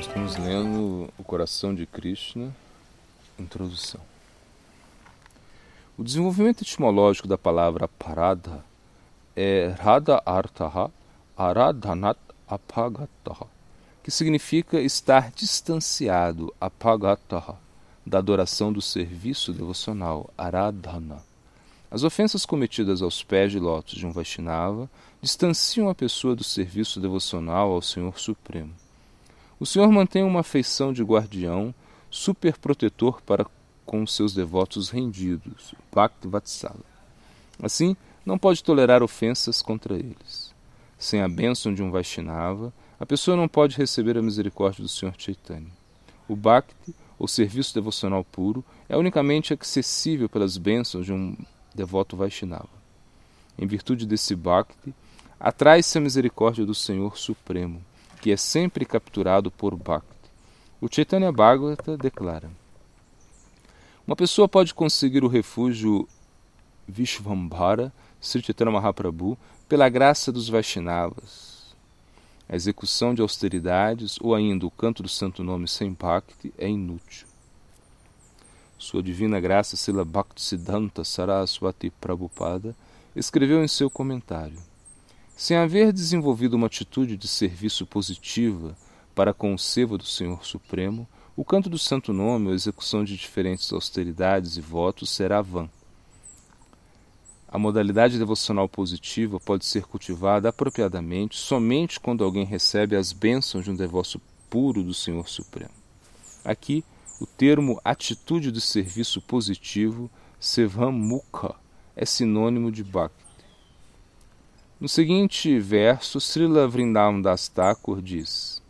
Nós estamos lendo O Coração de Krishna, Introdução. O desenvolvimento etimológico da palavra parada é Radha Artaha Aradhanat Apagataha, que significa estar distanciado, Apagataha, da adoração do serviço devocional, Aradhana. As ofensas cometidas aos pés de lótus de um Vaishnava distanciam a pessoa do serviço devocional ao Senhor Supremo. O Senhor mantém uma afeição de guardião, superprotetor para com seus devotos rendidos, Bhakti Vatsala. Assim, não pode tolerar ofensas contra eles. Sem a bênção de um Vaishnava, a pessoa não pode receber a misericórdia do Senhor Chaitanya. O Bhakti, ou serviço devocional puro, é unicamente acessível pelas bênçãos de um devoto Vaishnava. Em virtude desse Bhakti, atrai-se a misericórdia do Senhor Supremo, que é sempre capturado por Bhakti. O Chaitanya Bhagavata declara: Uma pessoa pode conseguir o refúgio Vishvambhara, Sri Chaitanya Mahaprabhu, pela graça dos Vaishnavas. A execução de austeridades ou ainda o canto do santo nome sem Bhakti é inútil. Sua divina graça Sila Bhaktisiddhanta Saraswati Prabhupada escreveu em seu comentário sem haver desenvolvido uma atitude de serviço positiva para com o seva do Senhor Supremo, o canto do santo nome ou a execução de diferentes austeridades e votos será vã. A modalidade devocional positiva pode ser cultivada apropriadamente somente quando alguém recebe as bênçãos de um devoto puro do Senhor Supremo. Aqui, o termo atitude de serviço positivo, Sevam Mukha, é sinônimo de Bhakti. No seguinte verso, Srila Vrindavan Das Thakur diz: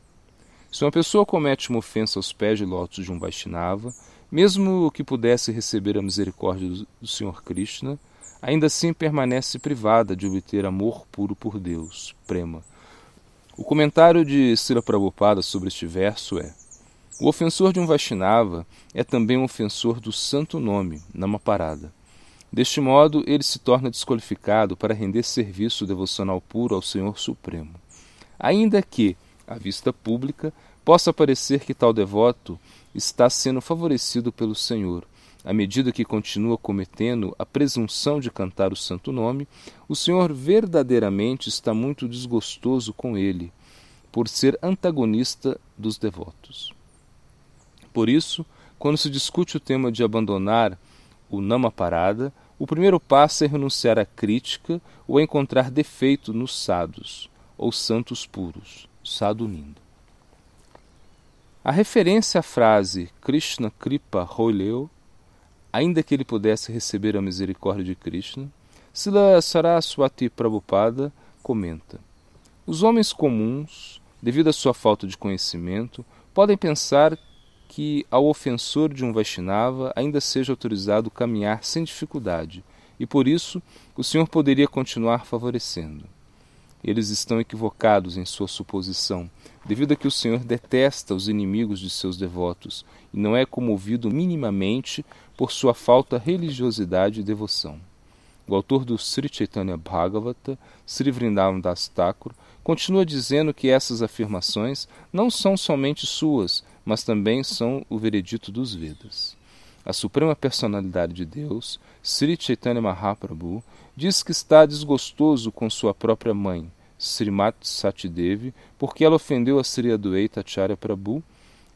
Se uma pessoa comete uma ofensa aos pés de lótus de um Vaishnava, mesmo que pudesse receber a misericórdia do Senhor Krishna, ainda assim permanece privada de obter amor puro por Deus, prema. O comentário de Srila Prabhupada sobre este verso é: O ofensor de um Vaishnava é também um ofensor do santo nome, Namaparada. Deste modo, ele se torna desqualificado para render serviço devocional puro ao Senhor Supremo. Ainda que, à vista pública, possa parecer que tal devoto está sendo favorecido pelo Senhor, à medida que continua cometendo a presunção de cantar o santo nome, o Senhor verdadeiramente está muito desgostoso com ele, por ser antagonista dos devotos. Por isso, quando se discute o tema de abandonar o Nama Parada, o primeiro passo é renunciar à crítica ou encontrar defeito nos sados, ou santos puros, sado lindo. A referência à frase Krishna Kripa Hoileu, ainda que ele pudesse receber a misericórdia de Krishna, Sila Saraswati Prabhupada comenta: Os homens comuns, devido à sua falta de conhecimento, podem pensar que ao ofensor de um Vaishnava ainda seja autorizado caminhar sem dificuldade, e por isso o Senhor poderia continuar favorecendo. Eles estão equivocados em sua suposição, devido a que o Senhor detesta os inimigos de seus devotos e não é comovido minimamente por sua falta religiosidade e devoção. O autor do Sri Chaitanya Bhagavata, Sri Vrindavan Das Thakur, continua dizendo que essas afirmações não são somente suas, mas também são o veredito dos Vedas. A Suprema Personalidade de Deus, Sri Chaitanya Mahaprabhu, diz que está desgostoso com sua própria mãe, Srimati Satidevi, porque ela ofendeu a Sri Adwaita Acharya Prabhu,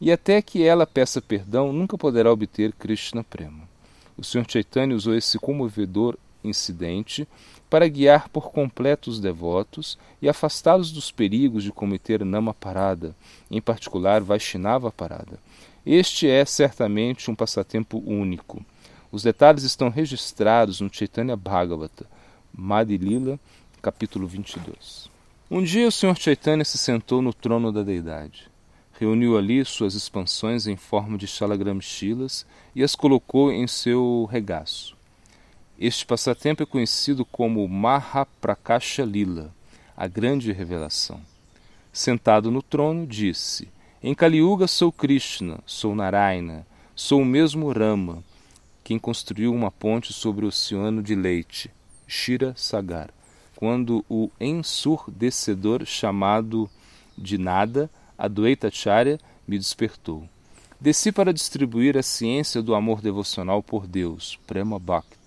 e até que ela peça perdão, nunca poderá obter Krishna Prema. O Sr. Chaitanya usou esse comovedor incidente para guiar por completo os devotos e afastá-los dos perigos de cometer nama parada, em particular Vaishnava parada. Este é certamente um passatempo único. Os detalhes estão registrados no Chaitanya Bhagavata, Madhilila, capítulo 22. Um dia o Sr. Chaitanya se sentou no trono da deidade. Reuniu ali suas expansões em forma de shalagramshilas e as colocou em seu regaço. Este passatempo é conhecido como Mahaprakasha Lila, a grande revelação. Sentado no trono, disse: Em Kaliuga sou Krishna, sou Narayana, sou o mesmo Rama, quem construiu uma ponte sobre o oceano de leite, Shira Sagar, quando o ensurdecedor chamado de nada, Adwaita Acharya, me despertou. Desci para distribuir a ciência do amor devocional por Deus, Prema Bhakti.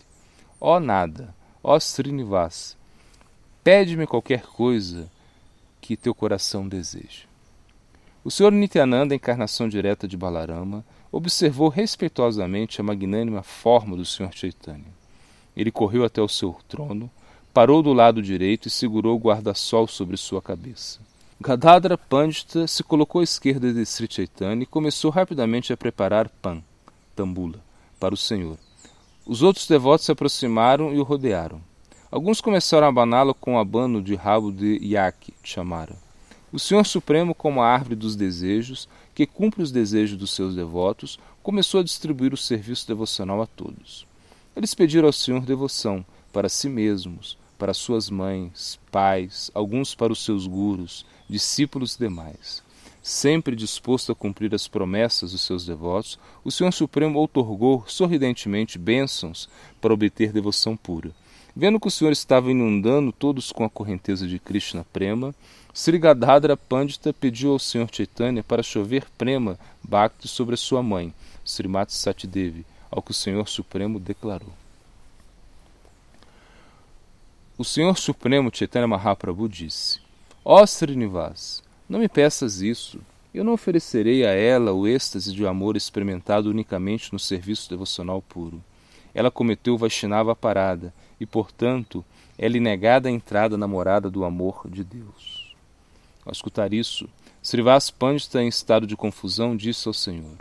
Ó nada, ó Srinivas, pede-me qualquer coisa que teu coração deseja. O Senhor Nityananda, encarnação direta de Balarama, observou respeitosamente a magnânima forma do Senhor Chaitanya. Ele correu até o seu trono, parou do lado direito e segurou o guarda-sol sobre sua cabeça. Gadadra Pandita se colocou à esquerda de Sri Chaitanya e começou rapidamente a preparar pan, tambula, para o Senhor. Os outros devotos se aproximaram e o rodearam. Alguns começaram a abaná-lo com um abano de rabo de iaque, chamara. O Senhor Supremo, como a árvore dos desejos, que cumpre os desejos dos seus devotos, começou a distribuir o serviço devocional a todos. Eles pediram ao Senhor devoção para si mesmos, para suas mães, pais, alguns para os seus gurus, discípulos demais. Sempre disposto a cumprir as promessas dos seus devotos, o Senhor Supremo outorgou sorridentemente bênçãos para obter devoção pura. Vendo que o Senhor estava inundando todos com a correnteza de Krishna Prema, Sri Gadadra Pandita pediu ao Senhor Chaitanya para chover Prema Bhakti sobre a sua mãe, Srimati Satidevi, ao que o Senhor Supremo declarou. O Senhor Supremo Chaitanya Mahaprabhu disse: Ó Srinivas, não me peças isso. Eu não oferecerei a ela o êxtase de amor experimentado unicamente no serviço devocional puro. Ela cometeu Vaishnava parada e, portanto, é-lhe negada a entrada na morada do amor de Deus. Ao escutar isso, Srivas Pandita, em estado de confusão, disse ao Senhor: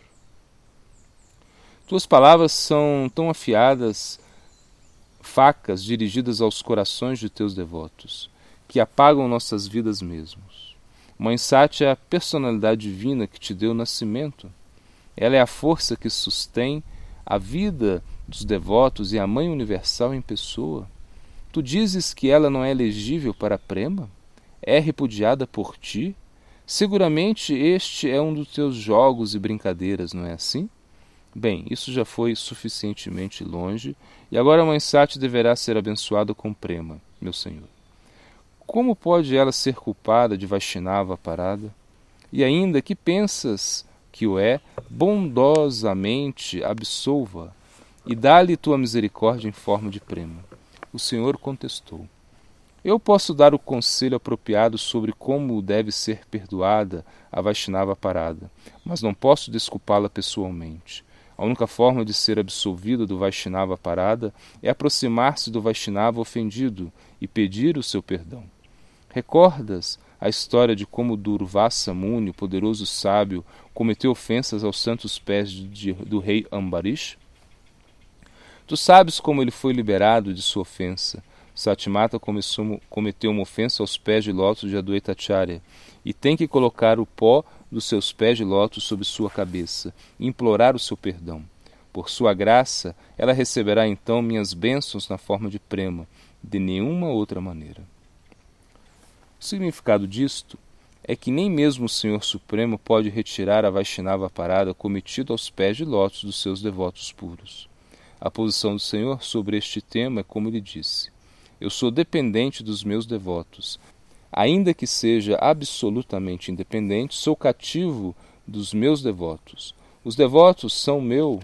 Tuas palavras são tão afiadas, facas dirigidas aos corações de teus devotos, que apagam nossas vidas mesmos. Mãe Sati é a personalidade divina que te deu o nascimento. Ela é a força que sustém a vida dos devotos e a Mãe Universal em pessoa. Tu dizes que ela não é elegível para prema? É repudiada por ti? Seguramente este é um dos teus jogos e brincadeiras, não é assim? Bem, isso já foi suficientemente longe, e agora Mãe Sati deverá ser abençoada com prema, meu senhor. Como pode ela ser culpada de Vaishnava parada? E ainda que pensas que o é, bondosamente absolva e dá-lhe tua misericórdia em forma de prêmio. O Senhor contestou: Eu posso dar o conselho apropriado sobre como deve ser perdoada a Vaishnava parada, mas não posso desculpá-la pessoalmente. A única forma de ser absolvido do Vaishnava parada é aproximar-se do Vaishnava ofendido e pedir o seu perdão. Recordas a história de como Durvasa Muni, o poderoso sábio, cometeu ofensas aos santos pés de, do rei Ambarish? Tu sabes como ele foi liberado de sua ofensa. Satimata começou, cometeu uma ofensa aos pés de lótus de Adwaitacharya e tem que colocar o pó dos seus pés de lótus sobre sua cabeça e implorar o seu perdão. Por sua graça, ela receberá então minhas bênçãos na forma de prema, de nenhuma outra maneira. O significado disto é que nem mesmo o Senhor Supremo pode retirar a Vaishnava parada cometida aos pés de lótus dos seus devotos puros. A posição do Senhor sobre este tema é como ele disse: Eu sou dependente dos meus devotos. Ainda que seja absolutamente independente, sou cativo dos meus devotos. Os devotos são meu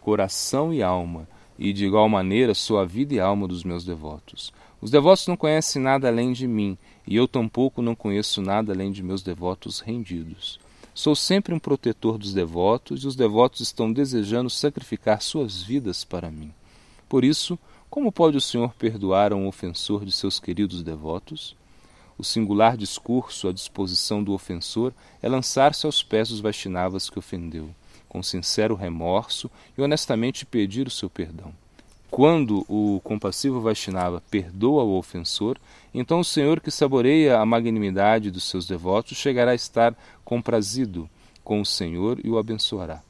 coração e alma, e de igual maneira sou a vida e alma dos meus devotos. Os devotos não conhecem nada além de mim, e eu tampouco não conheço nada além de meus devotos rendidos. Sou sempre um protetor dos devotos e os devotos estão desejando sacrificar suas vidas para mim. Por isso, como pode o Senhor perdoar a um ofensor de seus queridos devotos? O singular discurso à disposição do ofensor é lançar-se aos pés dos Vaishnavas que ofendeu, com sincero remorso e honestamente pedir o seu perdão. Quando o compassivo Vaishnava perdoa o ofensor, então o Senhor que saboreia a magnanimidade dos seus devotos chegará a estar comprazido com o Senhor e o abençoará.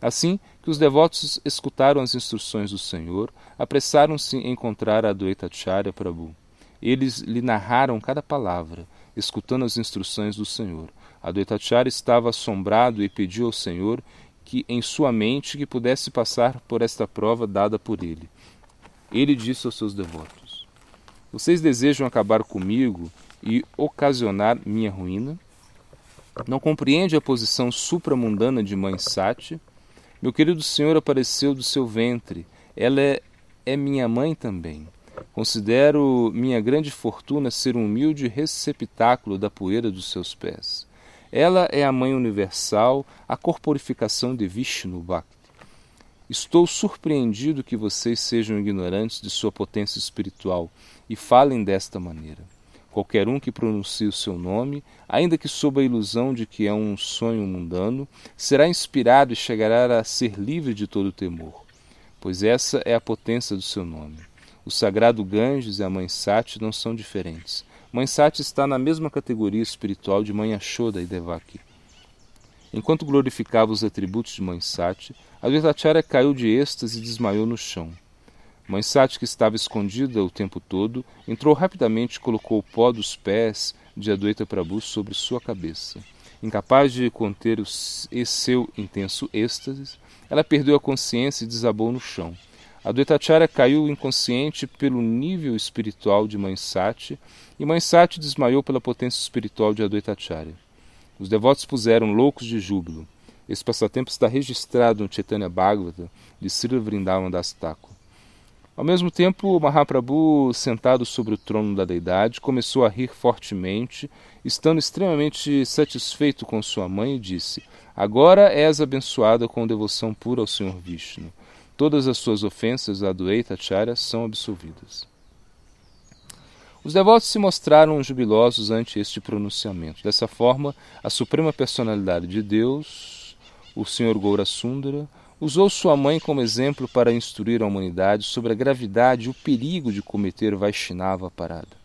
Assim que os devotos escutaram as instruções do Senhor, apressaram-se em encontrar a Advaitacharya Prabhu. Eles lhe narraram cada palavra, escutando as instruções do Senhor. Advaitacharya estava assombrado e pediu ao Senhor que em sua mente que pudesse passar por esta prova dada por ele. Ele disse aos seus devotos: Vocês desejam acabar comigo e ocasionar minha ruína? Não compreende a posição supramundana de mãe Sati? Meu querido Senhor apareceu do seu ventre. Ela é, é minha mãe também. Considero minha grande fortuna ser um humilde receptáculo da poeira dos seus pés. Ela é a Mãe Universal, a corporificação de Vishnu Bhakti. Estou surpreendido que vocês sejam ignorantes de sua potência espiritual e falem desta maneira. Qualquer um que pronuncie o seu nome, ainda que sob a ilusão de que é um sonho mundano, será inspirado e chegará a ser livre de todo temor, pois essa é a potência do seu nome. O sagrado Ganges e a Mãe Sati não são diferentes. Mãe Sati está na mesma categoria espiritual de Mãe Ashoda e Devaki. Enquanto glorificava os atributos de Mãe Sati, Advaitacharya caiu de êxtase e desmaiou no chão. Mãe Sati, que estava escondida o tempo todo, entrou rapidamente e colocou o pó dos pés de Adwaita Prabhu sobre sua cabeça. Incapaz de conter o seu intenso êxtase, ela perdeu a consciência e desabou no chão. Adwaitacharya caiu inconsciente pelo nível espiritual de Mãe Sati e Mãe Sati desmaiou pela potência espiritual de Adwaitacharya. Os devotos puseram loucos de júbilo. Esse passatempo está registrado no Chaitanya Bhagavata de Srila Vrindavan Das Thakur. Ao mesmo tempo, Mahaprabhu, sentado sobre o trono da deidade, começou a rir fortemente, estando extremamente satisfeito com sua mãe, e disse: Agora és abençoada com devoção pura ao Senhor Vishnu. Todas as suas ofensas a Adwaita Acharya são absolvidas. Os devotos se mostraram jubilosos ante este pronunciamento. Dessa forma, a suprema personalidade de Deus, o Senhor Goura Sundara, usou sua mãe como exemplo para instruir a humanidade sobre a gravidade e o perigo de cometer Vaishnava parada.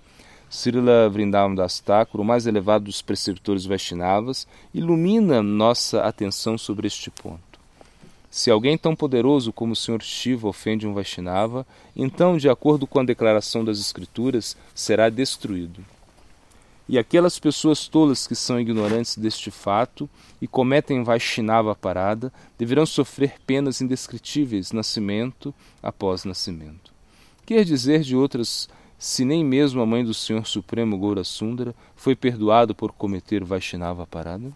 Srila Vrindavan Das Thakur, o mais elevado dos preceptores Vaishnavas, ilumina nossa atenção sobre este ponto. Se alguém tão poderoso como o Sr. Shiva ofende um Vaishnava, então, de acordo com a declaração das Escrituras, será destruído. E aquelas pessoas tolas que são ignorantes deste fato e cometem Vaishnava parada deverão sofrer penas indescritíveis nascimento após nascimento. Quer dizer de outras, se nem mesmo a mãe do Senhor Supremo Goura Sundara foi perdoado por cometer Vaishnava parada?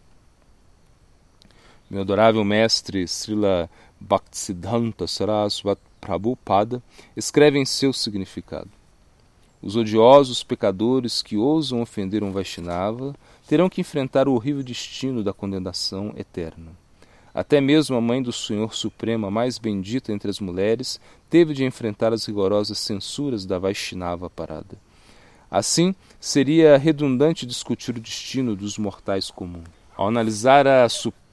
Meu adorável mestre Srila Bhaktisiddhanta Saraswat Prabhupada escreve em seu significado. Os odiosos pecadores que ousam ofender um Vaishnava terão que enfrentar o horrível destino da condenação eterna. Até mesmo a mãe do Senhor Supremo, a mais bendita entre as mulheres, teve de enfrentar as rigorosas censuras da Vaishnava parada. Assim, seria redundante discutir o destino dos mortais comuns. Ao analisar a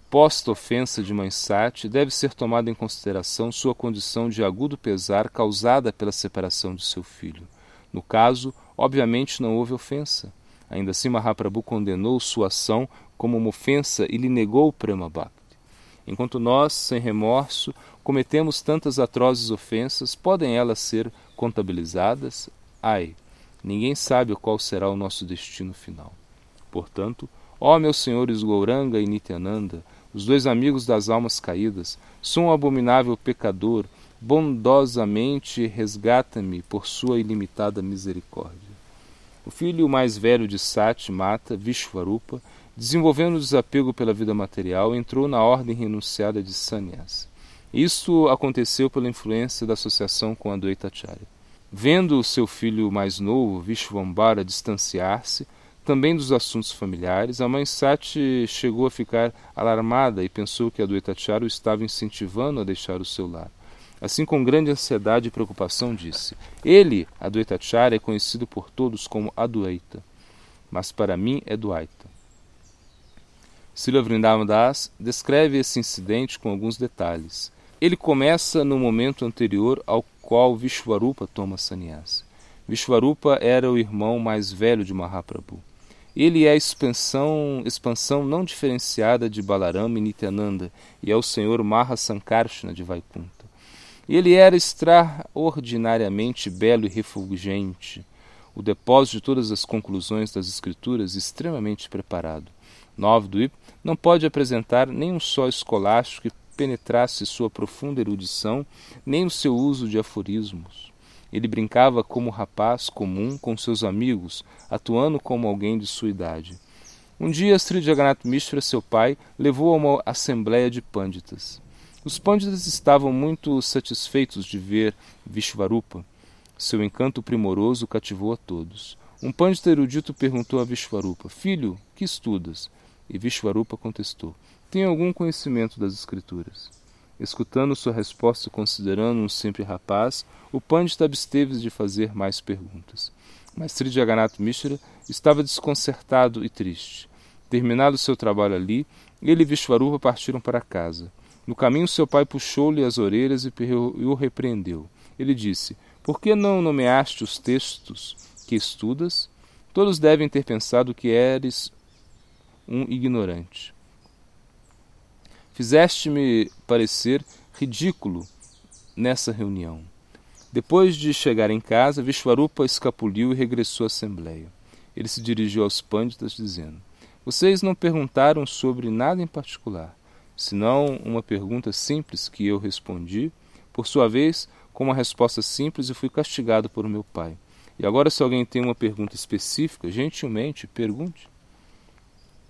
suposta ofensa de Mãe Sati, deve ser tomada em consideração sua condição de agudo pesar causada pela separação de seu filho. No caso, obviamente não houve ofensa. Ainda assim, Mahaprabhu condenou sua ação como uma ofensa e lhe negou o Prema Bhakti. Enquanto nós, sem remorso, cometemos tantas atrozes ofensas, podem elas ser contabilizadas? Ai, ninguém sabe qual será o nosso destino final. Portanto, ó meus senhores Gouranga e Nityananda, os dois amigos das almas caídas, sou um abominável pecador, bondosamente resgata-me por sua ilimitada misericórdia. O filho mais velho de Sati, Mata, Vishwarupa, desenvolvendo o desapego pela vida material, entrou na ordem renunciada de Sannyas. Isso aconteceu pela influência da associação com a Dvaitacharya. Vendo o seu filho mais novo, Vishwambara, distanciar-se, também dos assuntos familiares, a mãe Sati chegou a ficar alarmada e pensou que a Duetacharya o estava incentivando a deixar o seu lar. Assim, com grande ansiedade e preocupação, disse: Ele, Adwaitacharya, é conhecido por todos como Adwaita, mas para mim é Dwaita. Sila Vrindavan Das descreve esse incidente com alguns detalhes. Ele começa no momento anterior ao qual Vishwarupa toma sannyasa. Vishwarupa era o irmão mais velho de Mahaprabhu. Ele é a expansão, expansão não diferenciada de Balarama e Nityananda e é o Senhor Mahasankarshana de Vaikunta. Ele era extraordinariamente belo e refulgente, o depósito de todas as conclusões das Escrituras extremamente preparado. Novdvip não pode apresentar nem um só escolástico que penetrasse sua profunda erudição, nem o seu uso de aforismos. Ele brincava como rapaz comum com seus amigos, atuando como alguém de sua idade. Um dia, Sri Jagannath Mishra, seu pai, levou a uma assembleia de pânditas. Os pânditas estavam muito satisfeitos de ver Vishvarupa. Seu encanto primoroso cativou a todos. Um pândita erudito perguntou a Vishvarupa: Filho, que estudas? E Vishvarupa contestou: Tenho algum conhecimento das Escrituras. Escutando sua resposta e considerando um simples rapaz, o Pandita absteve de fazer mais perguntas. Mas Sri Jagannath Mishra estava desconcertado e triste. Terminado seu trabalho ali, ele e Vishvarupa partiram para casa. No caminho, seu pai puxou-lhe as orelhas e o repreendeu. Ele disse: Por que não nomeaste os textos que estudas? Todos devem ter pensado que eres um ignorante. Fizeste-me parecer ridículo nessa reunião. Depois de chegar em casa, Vishwarupa escapuliu e regressou à Assembleia. Ele se dirigiu aos pânditas, dizendo: Vocês não perguntaram sobre nada em particular, senão uma pergunta simples que eu respondi, por sua vez, com uma resposta simples e fui castigado por meu pai. E agora, se alguém tem uma pergunta específica, gentilmente pergunte.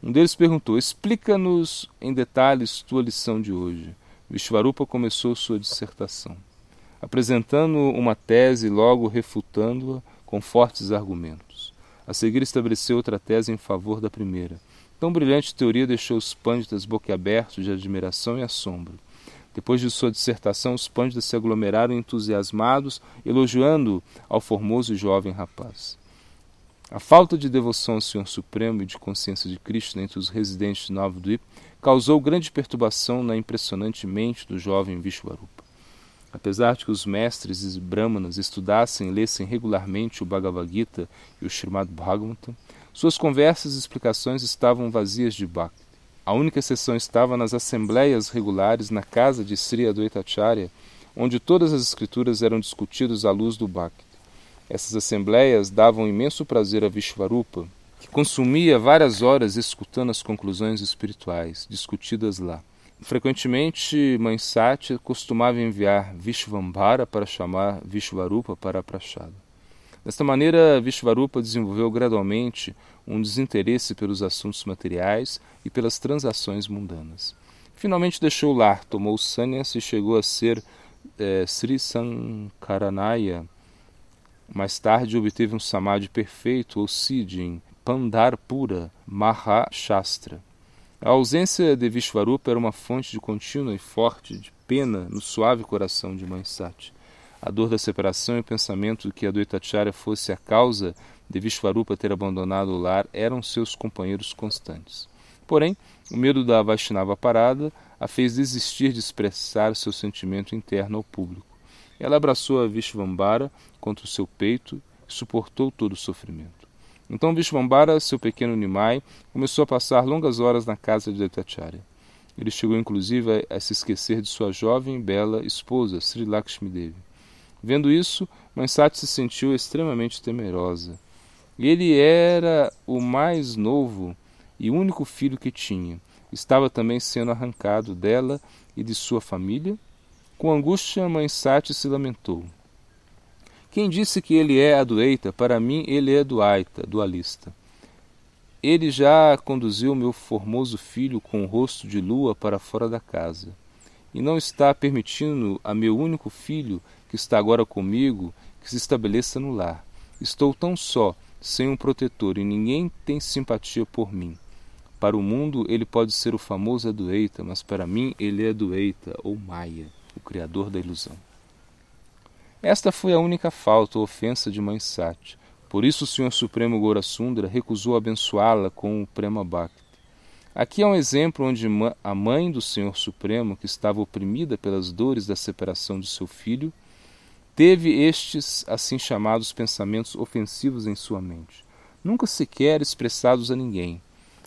Um deles perguntou: Explica-nos em detalhes tua lição de hoje. Vishvarupa começou sua dissertação, apresentando uma tese e logo refutando-a com fortes argumentos. A seguir estabeleceu outra tese em favor da primeira. Tão brilhante teoria deixou os pânditas boquiabertos de admiração e assombro. Depois de sua dissertação, os pânditas se aglomeraram entusiasmados, elogiando ao formoso e jovem rapaz. A falta de devoção ao Senhor Supremo e de consciência de Cristo entre os residentes de Nova causou grande perturbação na impressionante mente do jovem Vishwarupa. Apesar de que os mestres e brahmanas estudassem e lessem regularmente o Bhagavad Gita e o Srimad Bhagavatam, suas conversas e explicações estavam vazias de Bhakti. A única exceção estava nas assembleias regulares na casa de Sri Advaitacharya, onde todas as escrituras eram discutidas à luz do Bhakti. Essas assembleias davam imenso prazer a Vishvarupa, que consumia várias horas escutando as conclusões espirituais discutidas lá. Frequentemente, Mãe Sati costumava enviar Vishvambhara para chamar Vishvarupa para a prachada. Desta maneira, Vishvarupa desenvolveu gradualmente um desinteresse pelos assuntos materiais e pelas transações mundanas. Finalmente deixou o lar, tomou sannyas e chegou a ser eh, Sri Sankaranaya, mais tarde obteve um samadhi perfeito, ou siddhi, em Pandarpura Mahashastra. A ausência de Vishvarupa era uma fonte de contínua e forte de pena no suave coração de Mãe Sati. A dor da separação e o pensamento de que a Advaitacharya fosse a causa de Vishvarupa ter abandonado o lar eram seus companheiros constantes. Porém, o medo da Vaishnava parada a fez desistir de expressar seu sentimento interno ao público. Ela abraçou a Vishvambara contra o seu peito e suportou todo o sofrimento. Então Vishvambara, seu pequeno Nimai, começou a passar longas horas na casa de Datacharya. Ele chegou inclusive a, a se esquecer de sua jovem e bela esposa, Sri Lakshmi Devi. Vendo isso, Mansati se sentiu extremamente temerosa. Ele era o mais novo e único filho que tinha. Estava também sendo arrancado dela e de sua família com angústia, mãe Sati se lamentou. Quem disse que ele é adueita, para mim ele é duaita, dualista. Ele já conduziu meu formoso filho com o rosto de lua para fora da casa, e não está permitindo a meu único filho, que está agora comigo, que se estabeleça no lar. Estou tão só, sem um protetor, e ninguém tem simpatia por mim. Para o mundo ele pode ser o famoso Adueita, mas para mim ele é Adueita, ou Maia criador da ilusão. Esta foi a única falta ou ofensa de Mãe Sati. Por isso o Senhor Supremo Gorasundra recusou abençoá-la com o Prema Bhakti. Aqui é um exemplo onde a mãe do Senhor Supremo, que estava oprimida pelas dores da separação de seu filho, teve estes assim chamados pensamentos ofensivos em sua mente, nunca sequer expressados a ninguém.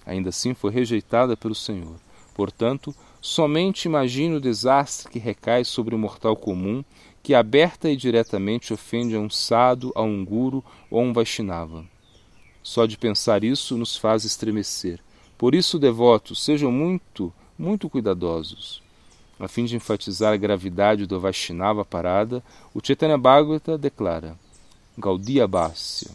Ainda assim foi rejeitada pelo Senhor. Portanto, Somente imagine o desastre que recai sobre o mortal comum que aberta e diretamente ofende a um sado, a um guru ou a um Vaishnava. Só de pensar isso nos faz estremecer. Por isso, devotos, sejam muito, muito cuidadosos. A fim de enfatizar a gravidade do Vaishnava parada, o Chaitanya Bhagavata declara Gaudiya Bhasya.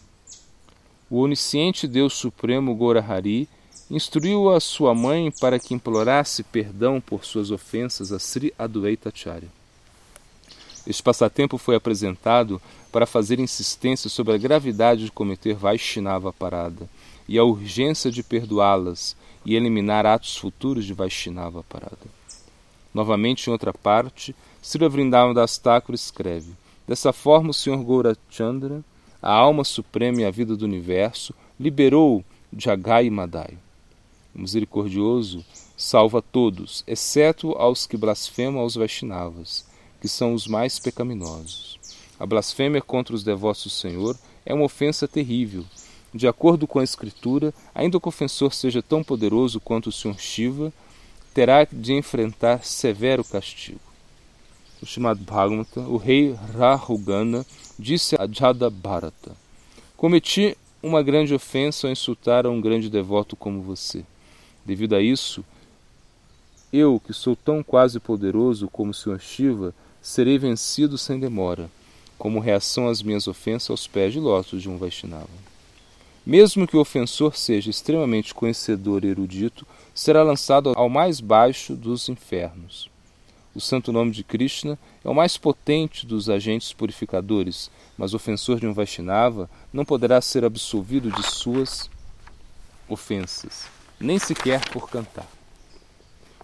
O onisciente Deus Supremo Gorahari instruiu a sua mãe para que implorasse perdão por suas ofensas a Sri Adwaita Acharya. Este passatempo foi apresentado para fazer insistência sobre a gravidade de cometer Vaishnava parada e a urgência de perdoá-las e eliminar atos futuros de Vaishnava parada. Novamente, em outra parte, Sri Vrindavan Das Thakur escreve: Dessa forma, o Sr. Gaurachandra, a alma suprema e a vida do universo, liberou Jagai Madai. Misericordioso salva todos, exceto aos que blasfemam aos Vaishnavas, que são os mais pecaminosos. A blasfêmia contra os devotos do Senhor é uma ofensa terrível. De acordo com a Escritura, ainda que o ofensor seja tão poderoso quanto o Sr. Shiva, terá de enfrentar severo castigo. O Srimad Bhagavata, o rei Rahugana, disse a Jada Bharata: Cometi uma grande ofensa ao insultar a um grande devoto como você. Devido a isso, eu, que sou tão quase poderoso como o Sr. Shiva, serei vencido sem demora, como reação às minhas ofensas aos pés de lótus de um Vaishnava. Mesmo que o ofensor seja extremamente conhecedor e erudito, será lançado ao mais baixo dos infernos. O santo nome de Krishna é o mais potente dos agentes purificadores, mas o ofensor de um Vaishnava não poderá ser absolvido de suas ofensas nem sequer por cantar.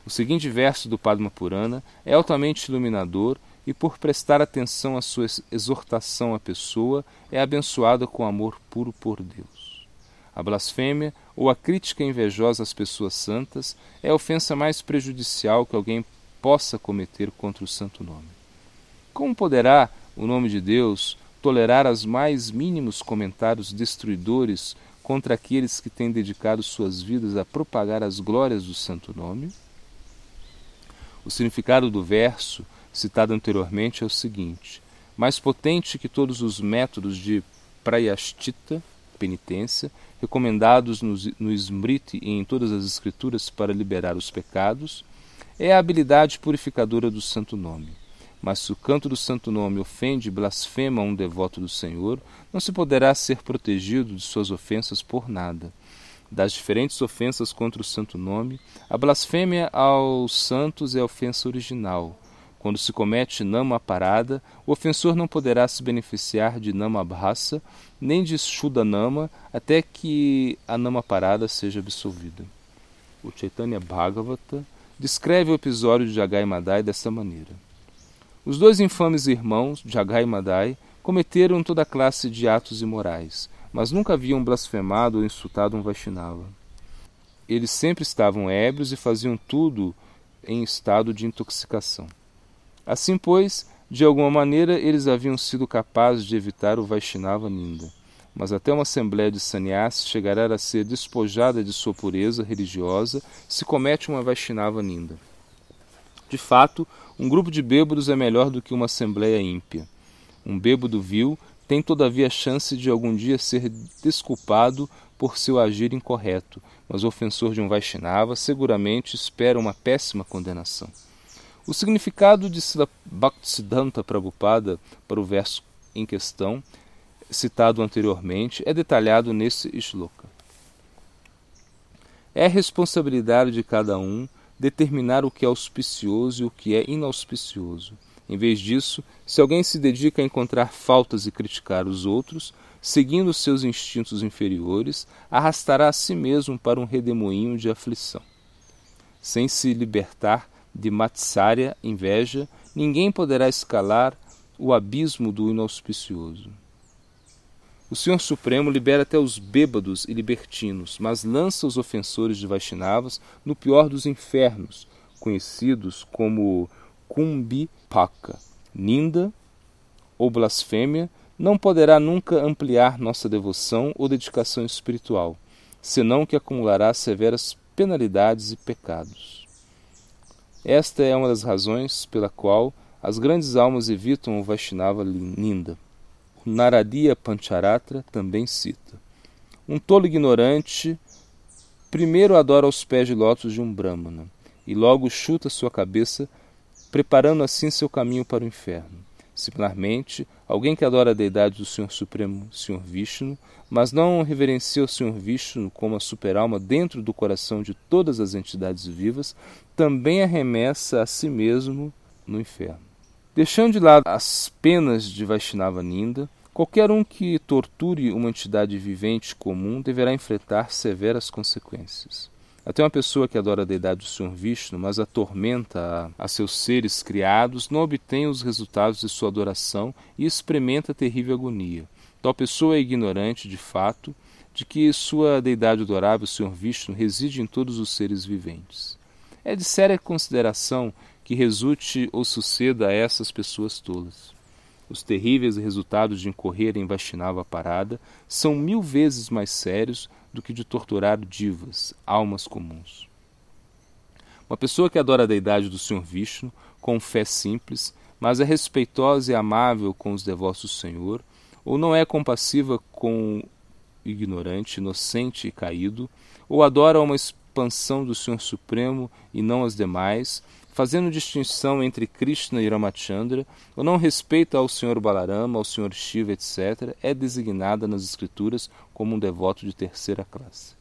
O seguinte verso do Padma Purana é altamente iluminador e, por prestar atenção à sua exortação à pessoa, é abençoada com amor puro por Deus. A blasfêmia ou a crítica invejosa às pessoas santas é a ofensa mais prejudicial que alguém possa cometer contra o santo nome. Como poderá o nome de Deus tolerar os mais mínimos comentários destruidores contra aqueles que têm dedicado suas vidas a propagar as glórias do Santo Nome? O significado do verso citado anteriormente é o seguinte: mais potente que todos os métodos de prayashtita, penitência, recomendados no, no Smriti e em todas as escrituras para liberar os pecados, é a habilidade purificadora do Santo Nome. Mas se o canto do santo nome ofende e blasfema um devoto do Senhor, não se poderá ser protegido de suas ofensas por nada. Das diferentes ofensas contra o santo nome, a blasfêmia aos santos é a ofensa original. Quando se comete nama parada, o ofensor não poderá se beneficiar de nama abhasa, nem de shuddha nama, até que a nama parada seja absolvida. O Chaitanya Bhagavata descreve o episódio de Jagai Madai dessa maneira. Os dois infames irmãos, Jagai e Madai, cometeram toda classe de atos imorais, mas nunca haviam blasfemado ou insultado um Vaishnava. Eles sempre estavam ébrios e faziam tudo em estado de intoxicação. Assim, pois, de alguma maneira eles haviam sido capazes de evitar o Vaishnava Ninda. Mas até uma assembleia de sannyas chegará a ser despojada de sua pureza religiosa se comete uma Vaishnava Ninda. De fato, um grupo de bêbados é melhor do que uma assembleia ímpia. Um bêbado vil tem todavia a chance de algum dia ser desculpado por seu agir incorreto, mas o ofensor de um Vaishnava seguramente espera uma péssima condenação. O significado de Sila Bhaktisiddhanta Prabhupada para o verso em questão, citado anteriormente, é detalhado nesse shloka. É responsabilidade de cada um determinar o que é auspicioso e o que é inauspicioso. Em vez disso, se alguém se dedica a encontrar faltas e criticar os outros, seguindo seus instintos inferiores, arrastará a si mesmo para um redemoinho de aflição. Sem se libertar de matsarya, inveja, ninguém poderá escalar o abismo do inauspicioso. O Senhor Supremo libera até os bêbados e libertinos, mas lança os ofensores de Vaishnavas no pior dos infernos, conhecidos como Kumbhipaka. Ninda ou blasfêmia não poderá nunca ampliar nossa devoção ou dedicação espiritual, senão que acumulará severas penalidades e pecados. Esta é uma das razões pela qual as grandes almas evitam o Vaishnava Ninda. Naradiya Pancharatra também cita. Um tolo ignorante primeiro adora aos pés de lótus de um Brahmana e logo chuta sua cabeça, preparando assim seu caminho para o inferno. Similarmente, Alguém que adora a deidade do Senhor Supremo, Senhor Vishnu, mas não reverencia o Senhor Vishnu como a superalma dentro do coração de todas as entidades vivas, também arremessa a si mesmo no inferno. Deixando de lado as penas de Vaishnava Ninda, qualquer um que torture uma entidade vivente comum deverá enfrentar severas consequências. Até uma pessoa que adora a deidade do Senhor Vishnu, mas atormenta a, a seus seres criados, não obtém os resultados de sua adoração e experimenta terrível agonia. Tal pessoa é ignorante, de fato, de que sua deidade adorável, o Senhor Vishnu, reside em todos os seres viventes. É de séria consideração que resulte ou suceda a essas pessoas tolas. Os terríveis resultados de incorrer em Vaishnava parada são mil vezes mais sérios do que de torturar divas, almas comuns. Uma pessoa que adora a deidade do Senhor Vishnu com fé simples, mas é respeitosa e amável com os devotos Senhor, ou não é compassiva com o ignorante, inocente e caído, ou adora uma expansão do Senhor Supremo e não as demais, fazendo distinção entre Krishna e Ramachandra, ou não respeita ao Senhor Balarama, ao Senhor Shiva, etc., é designada nas Escrituras como um devoto de terceira classe.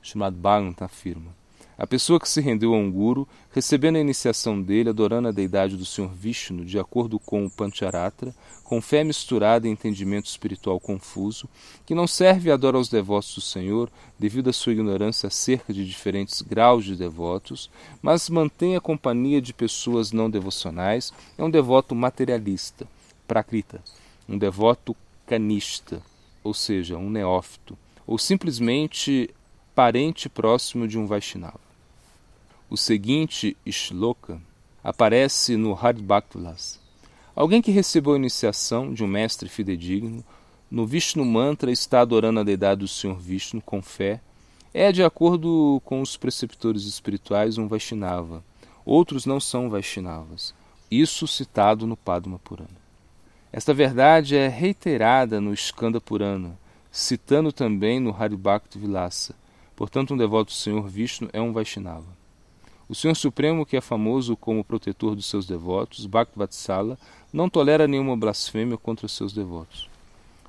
Chamado Bhagavatam afirma: a pessoa que se rendeu a um guru, recebendo a iniciação dele, adorando a deidade do Senhor Vishnu, de acordo com o Pancharatra, com fé misturada e entendimento espiritual confuso, que não serve e adora aos devotos do Senhor, devido à sua ignorância acerca de diferentes graus de devotos, mas mantém a companhia de pessoas não devocionais, é um devoto materialista, prakrita, um devoto canista, ou seja, um neófito, ou simplesmente parente próximo de um Vaishnava. O seguinte shloka aparece no Hardbhaktilas. Alguém que recebeu a iniciação de um mestre fidedigno, no Vishnu Mantra está adorando a deidade do Senhor Vishnu com fé, é, de acordo com os preceptores espirituais, um Vaishnava. Outros não são Vaishnavas. Isso citado no Padma Purana. Esta verdade é reiterada no Skanda Purana, citando também no Haribhakti Vilasa. Portanto, um devoto do Senhor Vishnu é um Vaishnava. O Senhor Supremo, que é famoso como protetor dos seus devotos, Bhaktivatsala, não tolera nenhuma blasfêmia contra seus devotos.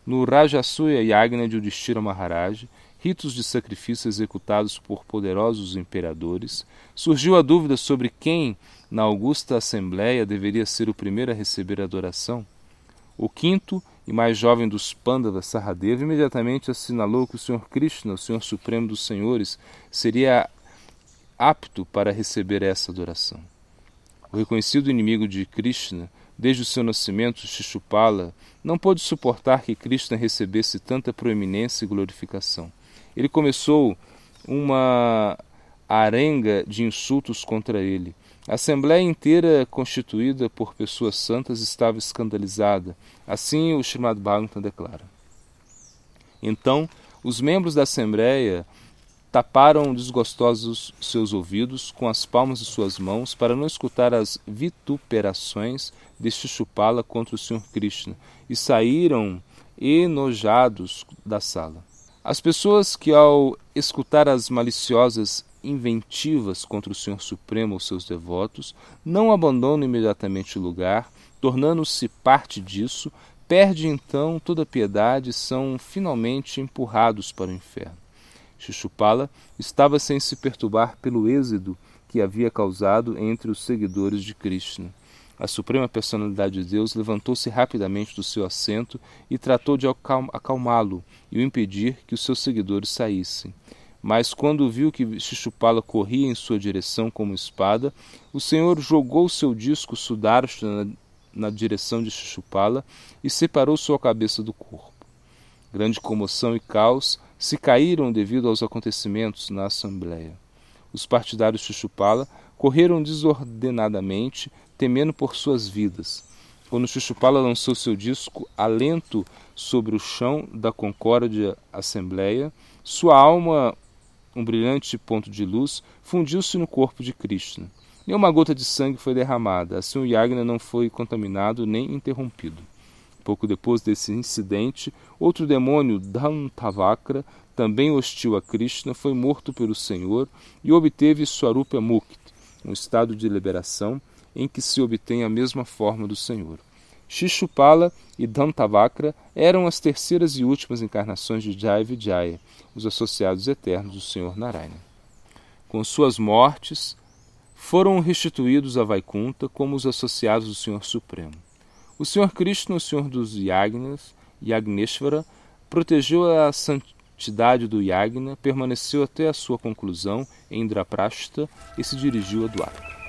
No Rajasuya Yagna de Udishthira Maharaj, ritos de sacrifício executados por poderosos imperadores, surgiu a dúvida sobre quem, na augusta assembleia, deveria ser o primeiro a receber a adoração. O quinto e mais jovem dos Pandavas, Saradeva, imediatamente assinalou que o Senhor Krishna, o Senhor Supremo dos Senhores, seria apto para receber essa adoração. O reconhecido inimigo de Krishna, desde o seu nascimento, Shishupala, não pôde suportar que Krishna recebesse tanta proeminência e glorificação. Ele começou uma arenga de insultos contra ele. A assembleia inteira, constituída por pessoas santas, estava escandalizada. Assim o Srimad Bhagavatam declara. Então, os membros da assembleia taparam desgostosos seus ouvidos com as palmas de suas mãos para não escutar as vituperações de Chuchupala contra o Sr. Krishna e saíram enojados da sala. As pessoas que, ao escutar as maliciosas inventivas contra o Senhor Supremo ou seus devotos, não abandonam imediatamente o lugar, tornando-se parte disso, perdem então toda a piedade e são finalmente empurrados para o inferno. Xuxupala estava sem se perturbar pelo êxodo que havia causado entre os seguidores de Krishna. A suprema personalidade de Deus levantou-se rapidamente do seu assento e tratou de acalmá-lo e o impedir que os seus seguidores saíssem. Mas quando viu que Shishupala corria em sua direção como espada, o Senhor jogou seu disco Sudarsha na, na direção de Shishupala e separou sua cabeça do corpo. Grande comoção e caos se caíram devido aos acontecimentos na Assembleia. Os partidários de Chuchupala correram desordenadamente, temendo por suas vidas. Quando Chuchupala lançou seu disco Alento sobre o chão da Concórdia Assembleia, sua alma, um brilhante ponto de luz, fundiu-se no corpo de Krishna. Nenhuma gota de sangue foi derramada, assim o Yagna não foi contaminado nem interrompido. Pouco depois desse incidente, outro demônio, Dantavakra, também hostil a Krishna, foi morto pelo Senhor e obteve Swarupa Mukti, um estado de liberação em que se obtém a mesma forma do Senhor. Shishupala e Dantavakra eram as terceiras e últimas encarnações de Jaya Vijaya, os associados eternos do Senhor Narayana. Com suas mortes, foram restituídos a Vaikunta como os associados do Senhor Supremo. O Senhor Krishna, o Senhor dos Yagnas, Yagneshvara, protegeu a santidade do Yagna, permaneceu até a sua conclusão em Indraprashta e se dirigiu a Dwarka.